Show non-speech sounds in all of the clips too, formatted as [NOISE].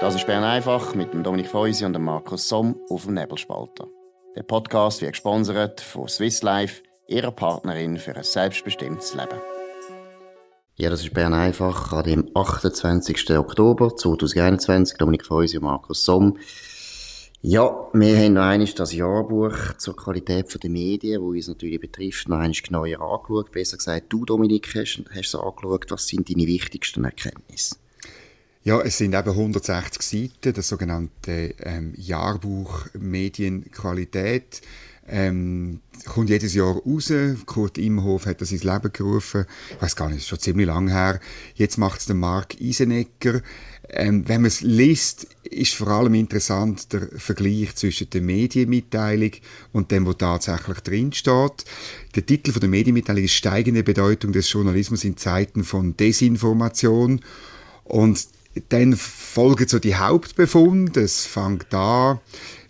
Das ist Bern einfach mit dem Dominik Feusi und dem Markus Somm auf dem Nebelspalter. Der Podcast wird gesponsert von Swiss Life, ihrer Partnerin für ein selbstbestimmtes Leben. Ja, das ist Bern einfach dem 28. Oktober 2021. Dominik Feusi und Markus Somm. Ja, wir haben noch einmal das Jahrbuch zur Qualität der Medien, wo uns natürlich betrifft, noch einmal genauer angeschaut. Besser gesagt, du, Dominik, hast, hast es angeschaut. Was sind deine wichtigsten Erkenntnisse? Ja, es sind eben 160 Seiten, das sogenannte ähm, Jahrbuch Medienqualität. Ähm, kommt jedes Jahr raus. Kurt Imhoff hat das ins Leben gerufen. Ich weiß gar nicht, ist schon ziemlich lang her. Jetzt macht es der Mark Isenecker. Ähm, wenn man es liest, ist vor allem interessant der Vergleich zwischen der Medienmitteilung und dem, was tatsächlich drin steht. Der Titel von der Medienmitteilung ist Steigende Bedeutung des Journalismus in Zeiten von Desinformation. Und dann folgen so die Hauptbefunde. Es fängt an,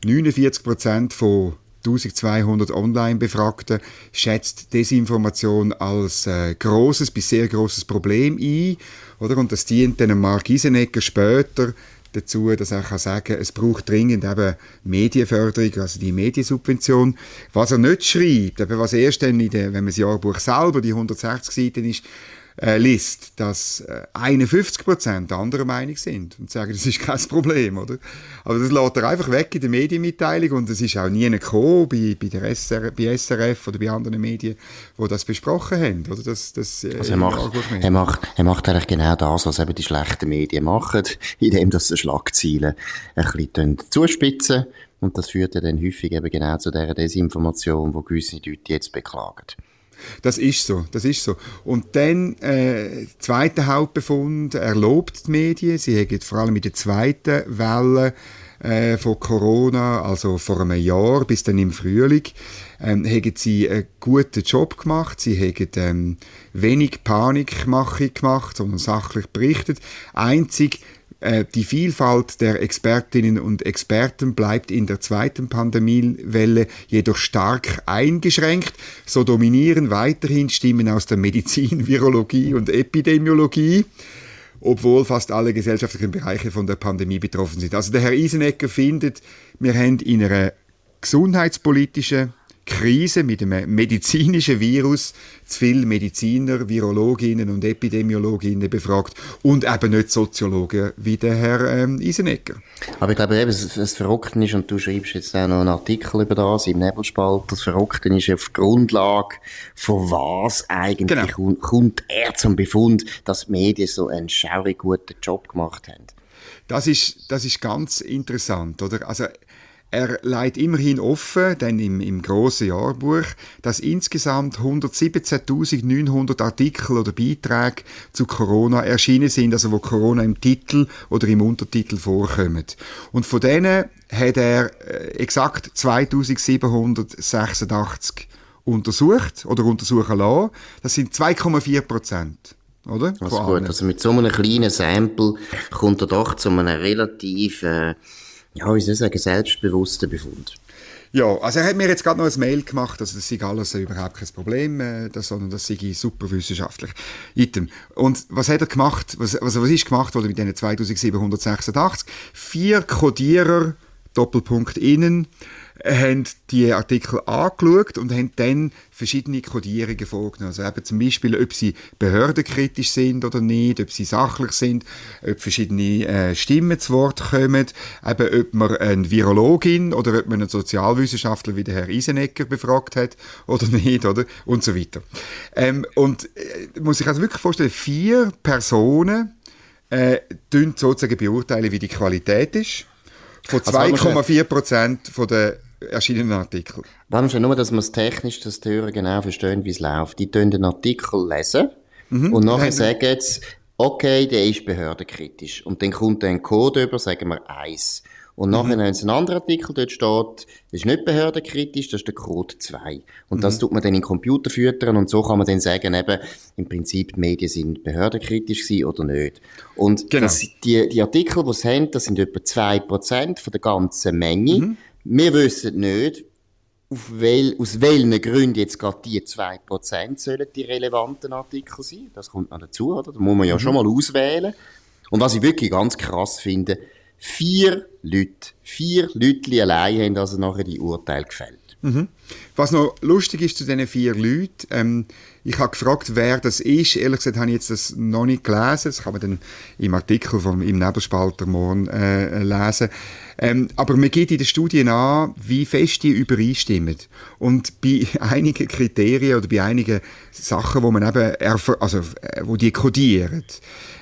49 Prozent von 1200 Online-Befragten schätzt Desinformation als äh, großes bis sehr großes Problem ein, oder? Und das dient dann Mark Isenecker später dazu, dass er kann sagen, es braucht dringend eben Medienförderung, also die Mediensubvention. Was er nicht schreibt, eben was erst dann in der, wenn man das Jahrbuch selber, die 160 Seiten ist, äh, liest, dass äh, 51 Prozent anderer Meinung sind und sagen, das ist kein Problem, oder? Aber das lässt er einfach weg in der Medienmitteilung und es ist auch nie gekommen bei, bei, der SR, bei SRF oder bei anderen Medien, wo das besprochen haben, oder? Das, das, äh, also er macht, er macht, er macht eigentlich genau das, was eben die schlechten Medien machen, [LAUGHS] indem dass sie Schlagzeilen ein bisschen zuspitzen und das führt ja dann häufig eben genau zu dieser Desinformation, wo gewisse Leute jetzt beklagen. Das ist so, das ist so. Und dann, äh, zweiter Hauptbefund, er lobt die Medien. Sie haben vor allem in der zweiten Welle äh, von Corona, also vor einem Jahr bis dann im Frühling, ähm, haben sie einen guten Job gemacht. Sie haben ähm, wenig Panikmache gemacht, sondern sachlich berichtet. Einzig die Vielfalt der Expertinnen und Experten bleibt in der zweiten Pandemiewelle jedoch stark eingeschränkt. So dominieren weiterhin Stimmen aus der Medizin, [LAUGHS] Virologie und Epidemiologie obwohl fast alle gesellschaftlichen Bereiche von der Pandemie betroffen sind. Also der Herr Isenecker findet, wir haben in einer gesundheitspolitischen Krise mit einem medizinischen Virus zu viele Mediziner, Virologinnen und Epidemiologinnen befragt und eben nicht Soziologen wie der Herr ähm, Isenecker. Aber ich glaube eben, das, das Verrückte ist, und du schreibst jetzt auch noch einen Artikel über das im Nebelspalt, das Verrückte ist auf Grundlage von was eigentlich genau. kommt er zum Befund, dass die Medien so einen schaurig guten Job gemacht haben. Das ist, das ist ganz interessant, oder? Also, er leitet immerhin offen, denn im, im grossen Jahrbuch, dass insgesamt 117.900 Artikel oder Beiträge zu Corona erschienen sind, also wo Corona im Titel oder im Untertitel vorkommt. Und von denen hat er äh, exakt 2786 untersucht oder untersuchen lassen. Das sind 2,4 Prozent. Oder? Also gut, also mit so einem kleinen Sample kommt er doch zu einem relativ äh, ja, wie soll ich sagen, selbstbewusster Befund. Ja, also er hat mir jetzt gerade noch ein Mail gemacht, also das sei alles überhaupt kein Problem, äh, sondern das sei super wissenschaftlich. Item. Und was hat er gemacht, was, also was ist gemacht worden mit diesen 2786? Vier Codierer, Doppelpunkt innen, haben die Artikel angeschaut und haben dann verschiedene Kodierungen vorgenommen. Also eben zum Beispiel, ob sie behördenkritisch sind oder nicht, ob sie sachlich sind, ob verschiedene äh, Stimmen zu Wort kommen, eben ob man eine Virologin oder ob man einen Sozialwissenschaftler wie der Herr Isenecker befragt hat oder nicht, oder? Und so weiter. Ähm, und äh, muss ich also wirklich vorstellen, vier Personen äh, sozusagen beurteilen, wie die Qualität ist. Von 2,4 also Prozent von der erschienenen Artikel. Warum schon nur, dass man es technisch, dass die Hörer genau verstehen, wie es läuft. Die tun den Artikel lesen mhm. und nachher sagen sie, okay, der ist behördenkritisch. Und dann kommt ein Code über, sagen wir eins. Und nachher, mhm. wenn es ein anderer Artikel dort steht, das ist nicht behördenkritisch, das ist der Code 2. Und mhm. das tut man dann in den Computer füttern und so kann man dann sagen, eben, im Prinzip, die Medien sind behördenkritisch gewesen oder nicht. Und genau. das, die, die Artikel, die sie haben, das sind etwa 2% von der ganzen Menge. Mhm. Wir wissen nicht, wel, aus welchen Gründen jetzt gerade die 2% sollen die relevanten Artikel sein. Das kommt noch dazu, oder? Da muss man ja mhm. schon mal auswählen. Und was ich wirklich ganz krass finde, Vier Leute. Vier Leute allein haben also nachher die Urteile gefällt. Mhm. Was noch lustig ist zu diesen vier Leuten, ähm, ich habe gefragt, wer das ist. Ehrlich gesagt habe ich jetzt das noch nicht gelesen. Das kann man dann im Artikel vom, im Nebelspalter morgen äh, lesen. Ähm, aber man geht in den Studien an, wie fest die übereinstimmen. Und bei [LAUGHS] einigen Kriterien oder bei einigen Sachen, wo man eben, also, äh, wo die kodieren,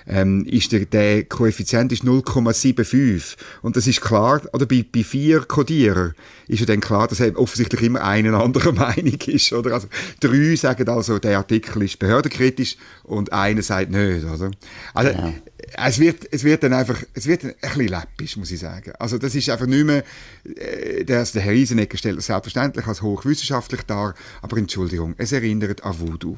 ähm, ist der, der Koeffizient ist 0,75. Und das ist klar, oder bei, bei vier Kodierer ist ja dann klar, dass offensichtlich immer eine andere [LAUGHS] Meinung ist, oder? Also, drei sagen also, der Artikel ist behördenkritisch und einer sagt nicht, oder? Also, ja. es wird, es wird dann einfach, es wird ein bisschen läppisch, muss ich sagen. Also, das ist einfach nicht mehr, äh, der, der Herr Riesenegger stellt das selbstverständlich als hochwissenschaftlich dar, aber Entschuldigung, es erinnert an Voodoo.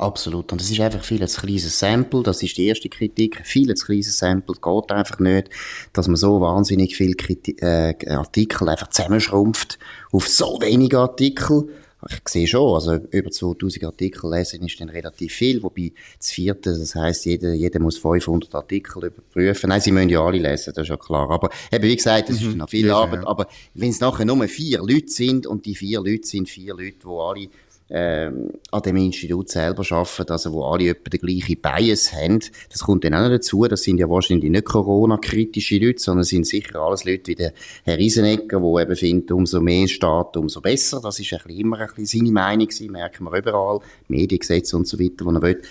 Absolut. Und das ist einfach viel zu kleines Sample. Das ist die erste Kritik. Viel zu kleines Sample. Geht einfach nicht, dass man so wahnsinnig viele äh, Artikel einfach zusammenschrumpft auf so wenige Artikel. Ich sehe schon, also über 2000 Artikel lesen ist dann relativ viel, wobei das vierte, das heisst, jeder, jeder muss 500 Artikel überprüfen. Nein, sie müssen ja alle lesen, das ist ja klar. Aber eben, wie gesagt, das mhm. ist noch viel ja, Arbeit, ja. aber wenn es nachher nur vier Leute sind und die vier Leute sind vier Leute, die alle ähm, an dem Institut selber arbeiten, also wo alle etwa den gleichen Bias haben. Das kommt dann auch noch dazu. Das sind ja wahrscheinlich nicht Corona-kritische Leute, sondern sind sicher alles Leute wie der Herr Riesenegger, der eben findet, umso mehr Staat, umso besser. Das ist ein bisschen immer ein bisschen seine Meinung gewesen, merken wir überall. Mediengesetze und so weiter, wo er will.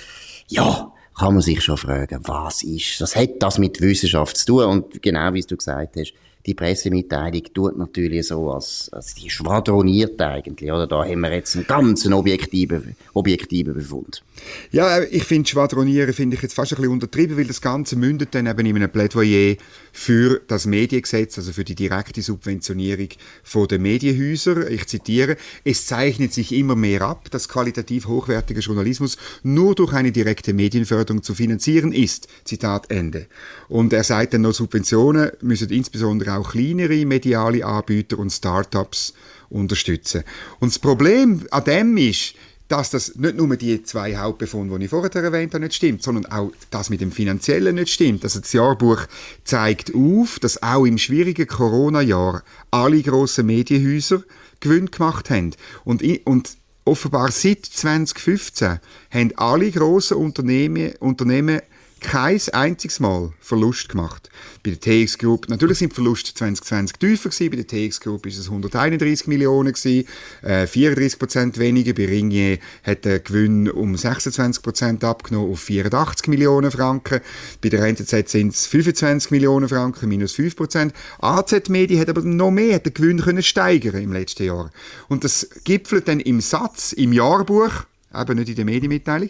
Ja, kann man sich schon fragen, was ist, was hat das mit Wissenschaft zu tun? Und genau wie du gesagt hast, die Pressemitteilung tut natürlich so, als, als die schwadroniert eigentlich, oder? Da haben wir jetzt einen ganz objektiven, objektiven Befund. Ja, ich finde Schwadronieren finde ich jetzt fast ein bisschen untertrieben, weil das Ganze mündet dann eben in einem Plädoyer für das Mediengesetz, also für die direkte Subventionierung von den Medienhäusern. Ich zitiere, es zeichnet sich immer mehr ab, dass qualitativ hochwertiger Journalismus nur durch eine direkte Medienförderung zu finanzieren ist. Zitat Ende. Und er sagt dann noch, Subventionen müssen insbesondere auch kleinere mediale Anbieter und Startups unterstützen. Und das Problem an dem ist, dass das nicht nur die zwei Hauptbefunde, die ich vorher erwähnt habe, nicht stimmt, sondern auch das mit dem Finanziellen nicht stimmt. Also das Jahrbuch zeigt auf, dass auch im schwierigen Corona-Jahr alle grossen Medienhäuser Gewinn gemacht haben. Und, und offenbar seit 2015 haben alle grossen Unternehmen, Unternehmen kein einziges Mal Verlust gemacht. Bei der TX Group, natürlich sind die Verluste 2020 tiefer gewesen, bei der TX Group ist es 131 Millionen gewesen, äh, 34 Prozent weniger, bei Ringier hat der Gewinn um 26 Prozent abgenommen auf 84 Millionen Franken, bei der NZZ sind es 25 Millionen Franken, minus 5 Prozent. AZ Media hat aber noch mehr, hat den Gewinn können steigern im letzten Jahr. Und das gipfelt dann im Satz, im Jahrbuch, eben nicht in der Medienmitteilung,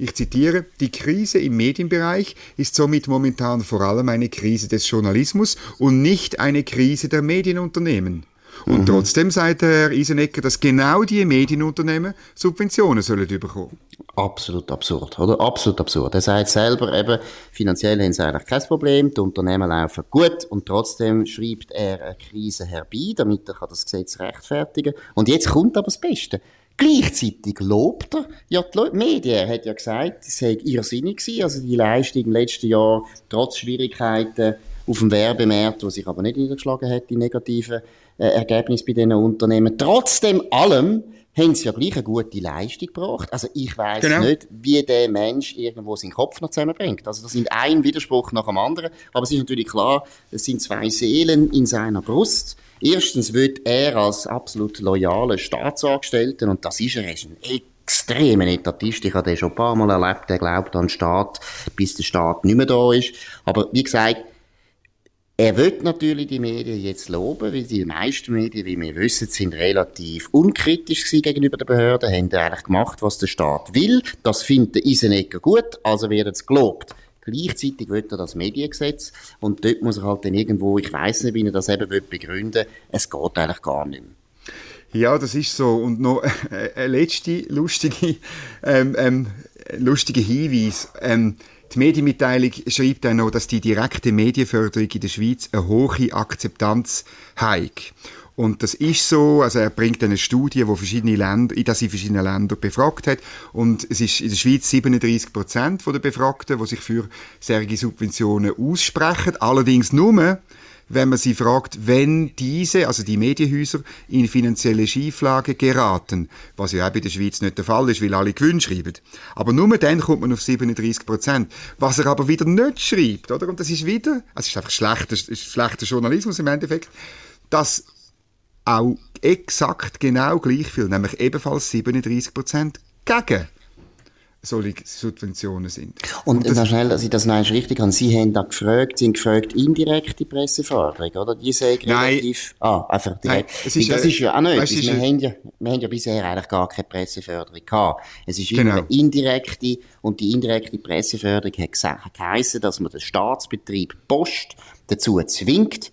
ich zitiere, die Krise im Medienbereich ist somit momentan vor allem eine Krise des Journalismus und nicht eine Krise der Medienunternehmen. Und mhm. trotzdem sagt Herr Isenecker, dass genau die Medienunternehmen Subventionen sollen bekommen. Absolut absurd, oder? Absolut absurd. Er sagt selber eben, finanziell haben sie eigentlich kein Problem, die Unternehmen laufen gut und trotzdem schreibt er eine Krise herbei, damit er das Gesetz rechtfertigen kann. Und jetzt kommt aber das Beste. Gleichzeitig lobt er ja die Medien. Er hat ja gesagt, es sei irrsinnig gewesen, also die Leistung im letzten Jahr, trotz Schwierigkeiten auf dem Werbemarkt, wo sich aber nicht niedergeschlagen hat, die negativen äh, Ergebnisse bei diesen Unternehmen. Trotzdem allem haben sie ja gleich eine gute Leistung gebracht. Also ich weiß genau. nicht, wie der Mensch irgendwo seinen Kopf noch zusammenbringt. Also das sind ein Widerspruch nach dem anderen. Aber es ist natürlich klar, es sind zwei Seelen in seiner Brust. Erstens wird er als absolut loyaler Staatsangestellter, und das ist er, er ist ein extremer Etatist. Ich habe den schon ein paar Mal erlebt, der glaubt an den Staat, bis der Staat nicht mehr da ist. Aber wie gesagt, er wird natürlich die Medien jetzt loben, weil die meisten Medien, wie wir wissen, sind relativ unkritisch gegenüber den Behörden, haben eigentlich gemacht, was der Staat will. Das findet Isenegger gut, also wird es gelobt. Gleichzeitig will er das Mediengesetz und dort muss er halt dann irgendwo, ich weiß nicht, wie er das eben will begründen es geht eigentlich gar nicht mehr. Ja, das ist so. Und noch [LAUGHS] eine letzte lustige, ähm, ähm, lustige Hinweis. Ähm, die Medienmitteilung schreibt auch noch, dass die direkte Medienförderung in der Schweiz eine hohe Akzeptanz hat. Und das ist so, also er bringt eine Studie, wo verschiedene Länder, in das in verschiedenen Ländern befragt hat. Und es ist in der Schweiz 37 Prozent der Befragten, die sich für solche Subventionen aussprechen. Allerdings nur, wenn man sie fragt, wenn diese, also die Medienhäuser, in finanzielle Schieflage geraten, was ja auch bei der Schweiz nicht der Fall ist, weil alle Gewinn schreiben. Aber nur dann kommt man auf 37 Prozent. Was er aber wieder nicht schreibt, oder? Und das ist wieder, also es ist einfach schlechter, ist schlechter Journalismus im Endeffekt, dass auch exakt genau gleich viel, nämlich ebenfalls 37 Prozent gegen solche Subventionen sind. Und, und das, schnell, dass ich das noch richtig habe. Sie haben da gefragt, Sie haben gefragt, indirekte Presseförderung, oder? Die sagen relativ, ah, einfach direkt. Nein, ist, das ist ja auch nicht. Wir, haben ja, wir haben ja bisher eigentlich gar keine Presseförderung gehabt. Es ist genau. immer indirekte, und die indirekte Presseförderung hat gesagt, geheissen, dass man den Staatsbetrieb Post dazu zwingt,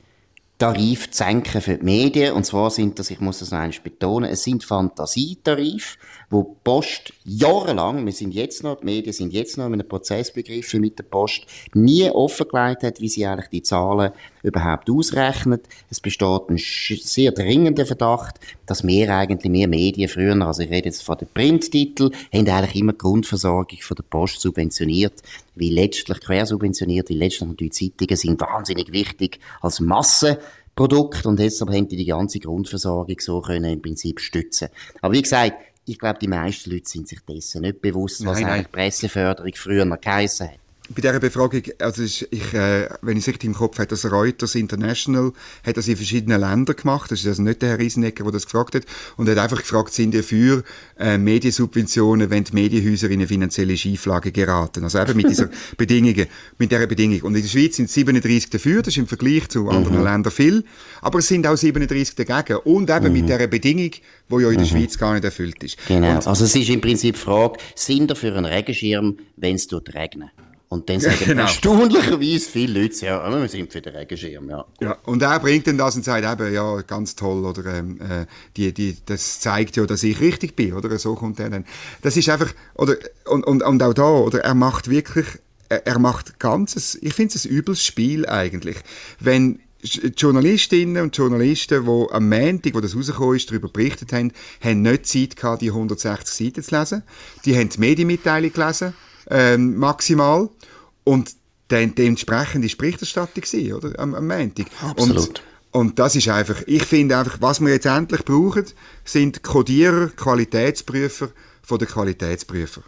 Tarif zu senken für die Medien. Und zwar sind das, ich muss das noch einmal betonen, es sind Fantasietarife, wo die Post jahrelang, wir sind jetzt noch, die Medien sind jetzt noch in einem Prozess begriffen mit der Post, nie offengelegt hat, wie sie eigentlich die Zahlen überhaupt ausrechnet. Es besteht ein sehr dringender Verdacht, dass wir eigentlich mehr Medien früher, also ich rede jetzt von den Printtiteln, haben eigentlich immer die Grundversorgung von der Post subventioniert, wie letztlich quersubventioniert, weil letztlich die Zeitungen sind wahnsinnig wichtig als Massenprodukt und deshalb haben die die ganze Grundversorgung so können im Prinzip stützen. Aber wie gesagt, ich glaube, die meisten Leute sind sich dessen nicht bewusst, was nein, eigentlich Presseförderung früher noch geheissen hat bei dieser Befragung, also ich, äh, wenn ich es richtig im Kopf habe, das Reuters International hat das in verschiedenen Ländern gemacht. Das ist also nicht der Herr Riesenecker, der das gefragt hat. Und er hat einfach gefragt, sind ihr für äh, Mediensubventionen, wenn die Medienhäuser in eine finanzielle Schieflage geraten? Also eben mit dieser [LAUGHS] Bedingung, mit dieser Bedingung. Und in der Schweiz sind 37 dafür, das ist im Vergleich zu anderen mhm. Ländern viel. Aber es sind auch 37 dagegen. Und eben mhm. mit dieser Bedingung, die ja in der mhm. Schweiz gar nicht erfüllt ist. Genau. Und also es ist im Prinzip die Frage, sind ihr für einen Regenschirm, wenn es regnet? Und dann sagen genau. erstaunlicherweise viele Leute, ja, wir sind für den Regenschirm, ja. ja. Und er bringt dann das und sagt eben, ja, ganz toll, oder, ähm, äh, die, die, das zeigt ja, dass ich richtig bin, oder, so kommt er dann. Das ist einfach, oder, und, und, und auch da, oder, er macht wirklich, er, er macht ganzes, ich finde es ein übles Spiel eigentlich, wenn Journalistinnen und Journalisten, die am Montag, wo das rausgekommen ist, darüber berichtet haben, haben nicht Zeit gehabt, die 160 Seiten zu lesen. Die haben die Medienmitteilung gelesen ähm, maximal. Und de dementsprechend die Berichterstattung gewesen, oder? Am, am Montag. Absolut. Und, und das ist einfach, ich finde einfach, was wir jetzt endlich brauchen, sind Codierer, Qualitätsprüfer von den Qualitätsprüfer.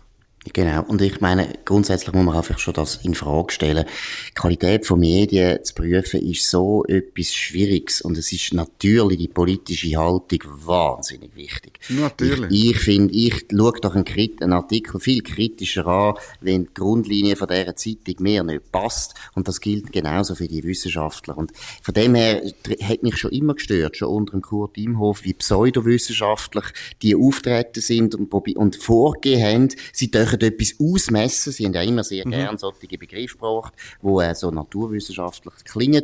Genau. Und ich meine, grundsätzlich muss man einfach schon das in Frage stellen. Die Qualität von Medien zu prüfen ist so etwas Schwieriges und es ist natürlich die politische Haltung wahnsinnig wichtig. Natürlich. Ich, ich finde, ich schaue doch einen, einen, Artikel viel kritischer an, wenn die Grundlinie von dieser Zeitung mir nicht passt. Und das gilt genauso für die Wissenschaftler. Und von dem her hat mich schon immer gestört, schon unter dem Kurt Imhof, wie pseudowissenschaftlich die auftreten sind und, und vorgehen haben. Sie dürfen etwas ausmessen. Sie haben ja immer sehr mhm. gern solche Begriffe gebraucht, die äh, so naturwissenschaftlich klingen.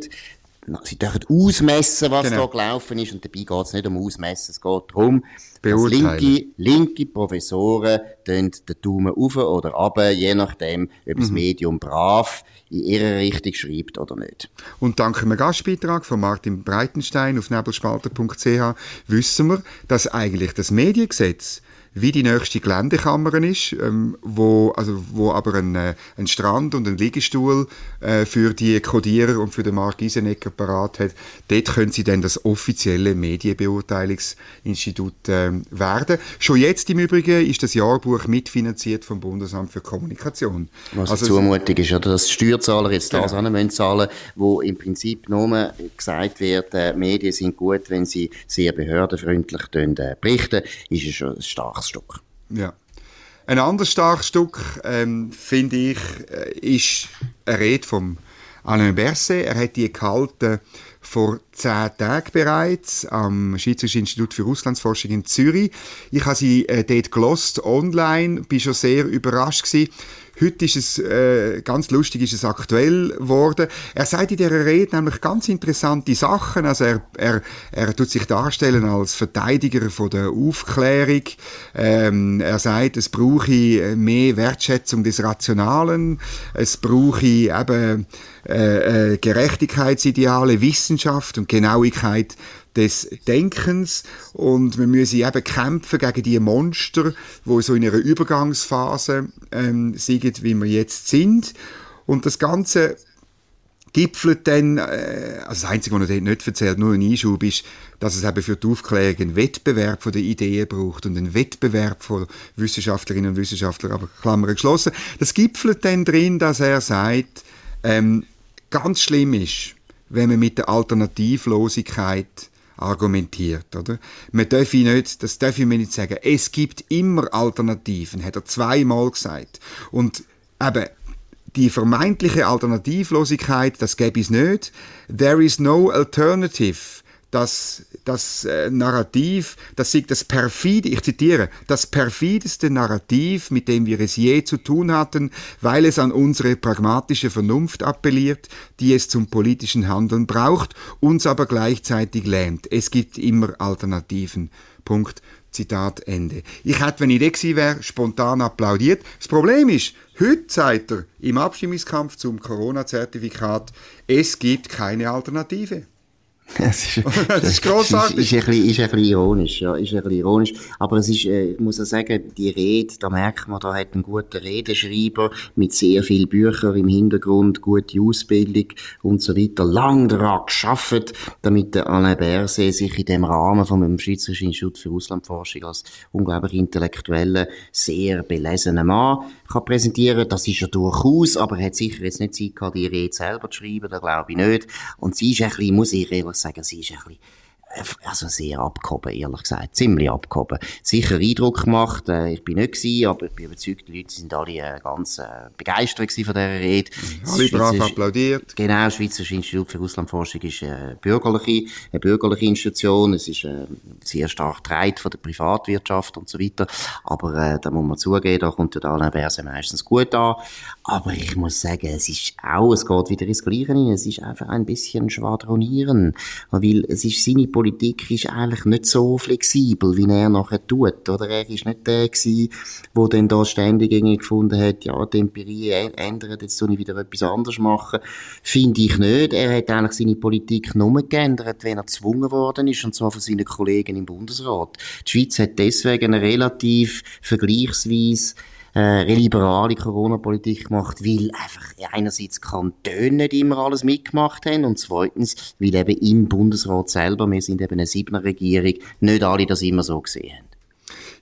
Sie dürfen ausmessen, was genau. da gelaufen ist. Und dabei geht es nicht um Ausmessen, es geht darum, dass linke, linke Professoren den Daumen auf oder runter, je nachdem, ob das mhm. Medium brav in ihre Richtung schreibt oder nicht. Und dank einem Gastbeitrag von Martin Breitenstein auf nebelspalter.ch wissen wir, dass eigentlich das Mediengesetz wie die nächste Geländekammer ist, ähm, wo, also, wo aber ein, äh, ein Strand und ein Liegestuhl äh, für die Kodierer und für den Mark Isenecker parat hat. Dort können sie dann das offizielle Medienbeurteilungsinstitut äh, werden. Schon jetzt im Übrigen ist das Jahrbuch mitfinanziert vom Bundesamt für Kommunikation. Was also, zumutig ist, oder? Dass Steuerzahler jetzt das genau. müssen zahlen, wo im Prinzip nur gesagt wird, äh, Medien sind gut, wenn sie sehr behördenfreundlich äh, berichten, ist es schon ein starkes Stück. Ja. Ein anderes starkes Stück, ähm, finde ich, äh, ist eine Rede von Alain Berset. Er hat die gehalten vor zehn Tagen bereits am Schweizerischen Institut für Russlandsforschung in Zürich. Ich habe sie äh, dort gelost online, bin schon sehr überrascht gewesen Heute ist es, äh, ganz lustig, ist es aktuell geworden. Er sagt in dieser Rede nämlich ganz interessante Sachen. Also er, er, er tut sich darstellen als Verteidiger von der Aufklärung. Ähm, er sagt, es brauche mehr Wertschätzung des Rationalen. Es brauche eben äh, äh, Gerechtigkeitsideale, Wissenschaft und Genauigkeit des Denkens und wir müssen eben kämpfen gegen die Monster, wo so in einer Übergangsphase ähm, sind, wie wir jetzt sind. Und das Ganze gipfelt dann, äh, also das Einzige, was er nicht erzählt, nur ein Einschub ist, dass es eben für die Aufklärung einen Wettbewerb von den Ideen braucht und einen Wettbewerb von Wissenschaftlerinnen und Wissenschaftlern, aber Klammer geschlossen. Das gipfelt dann drin, dass er sagt, ähm, ganz schlimm ist, wenn man mit der Alternativlosigkeit argumentiert, oder? Man darf nicht, das darf ich mir nicht sagen. Es gibt immer Alternativen, hat er zweimal gesagt. Und eben, die vermeintliche Alternativlosigkeit, das gäbe es nicht. There is no alternative. Das, das äh, Narrativ, das ist das perfide, ich zitiere, das perfideste Narrativ, mit dem wir es je zu tun hatten, weil es an unsere pragmatische Vernunft appelliert, die es zum politischen Handeln braucht, uns aber gleichzeitig lähmt. Es gibt immer Alternativen. Punkt. Zitat Ende. Ich hätte, wenn ich da gewesen wäre, spontan applaudiert. Das Problem ist, heute sagt er im Abstimmungskampf zum Corona-Zertifikat, es gibt keine Alternative. [LAUGHS] Das ist, [LAUGHS] das ist grossartig. Ist, ist, ein bisschen, ist ein bisschen ironisch, ja, ist ein bisschen ironisch. Aber es ist, äh, ich muss auch sagen, die Rede, da merkt man, da hat einen guten Redenschreiber mit sehr vielen Büchern im Hintergrund, gute Ausbildung und so weiter, lang daran geschafft, damit der Alain Berset sich in dem Rahmen vom Schweizerischen Institut für Russlandforschung als unglaublich intellektueller, sehr belesener Mann kann präsentieren. Das ist er durchaus, aber er hat sicher jetzt nicht Zeit gehabt, die Rede selber zu schreiben, das glaube ich nicht. Und sie ist ein bisschen, muss ich ehrlich sagen, also sehr abgehoben, ehrlich gesagt. Ziemlich abgehoben. Sicher Eindruck gemacht, äh, ich bin nicht gewesen, aber ich bin überzeugt, die Leute sind alle äh, ganz äh, begeistert von dieser Rede. Alle brav applaudiert. Genau, das Schweizerische Institut für Russlandforschung ist äh, bürgerliche, eine bürgerliche Institution, es ist äh, sehr stark getragen von der Privatwirtschaft und so weiter, aber äh, da muss man zugeben, da kommt der Alain Berse meistens gut an, aber ich muss sagen, es ist auch, es geht wieder ins Gleiche rein, es ist einfach ein bisschen schwadronieren, weil es ist seine Politik ist eigentlich nicht so flexibel, wie er nachher tut, oder? Er ist nicht der gewesen, der dann da ständig irgendwie gefunden hat, ja, die Empirie ändert, jetzt soll ich wieder etwas anderes machen. Finde ich nicht. Er hat eigentlich seine Politik nur geändert, wenn er gezwungen worden ist, und zwar von seinen Kollegen im Bundesrat. Die Schweiz hat deswegen eine relativ vergleichsweise äh, liberale Corona-Politik gemacht, weil einfach einerseits Kantone nicht immer alles mitgemacht haben und zweitens, weil eben im Bundesrat selber, wir sind eben eine Siebener Regierung, nicht alle das immer so gesehen haben.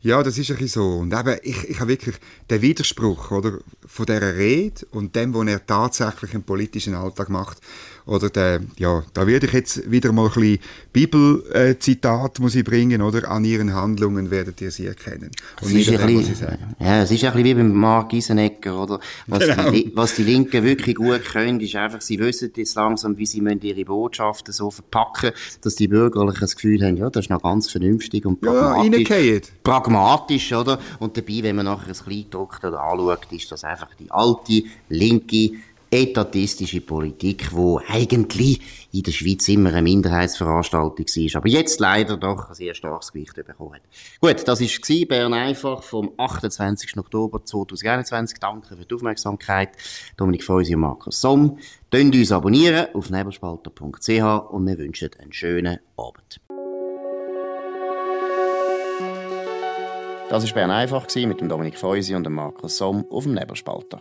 Ja, das ist ein bisschen so. Und eben, ich, ich habe wirklich den Widerspruch, oder, von dieser Rede und dem, was er tatsächlich im politischen Alltag macht, oder der, ja, da werde ich jetzt wieder mal ein bisschen Bibelzitat muss ich bringen, oder? An ihren Handlungen werdet ihr sie erkennen. Und nicht an dem, was sie sagen. Ja, es ist ein bisschen wie beim Mark Giesenegger, oder? Was, genau. die, was die Linken wirklich gut können, ist einfach, sie wissen jetzt langsam, wie sie ihre Botschaften so verpacken, dass die Bürgerlichen das Gefühl haben, ja, das ist noch ganz vernünftig und pragmatisch. Ja, pragmatisch, oder? Und dabei, wenn man nachher ein Kleingedruckte anschaut, ist das einfach die alte, linke, etatistische Politik, wo eigentlich in der Schweiz immer eine Minderheitsveranstaltung war, aber jetzt leider doch ein sehr starkes Gewicht bekommen hat. Gut, das war Bern einfach vom 28. Oktober 2021. Danke für die Aufmerksamkeit. Dominik Feusi und Markus Somm. Könnt uns abonnieren auf nebelspalter.ch und wir wünschen einen schönen Abend. Das war Bern einfach mit dem Dominik Feusi und dem Markus Somm auf dem Nebelspalter.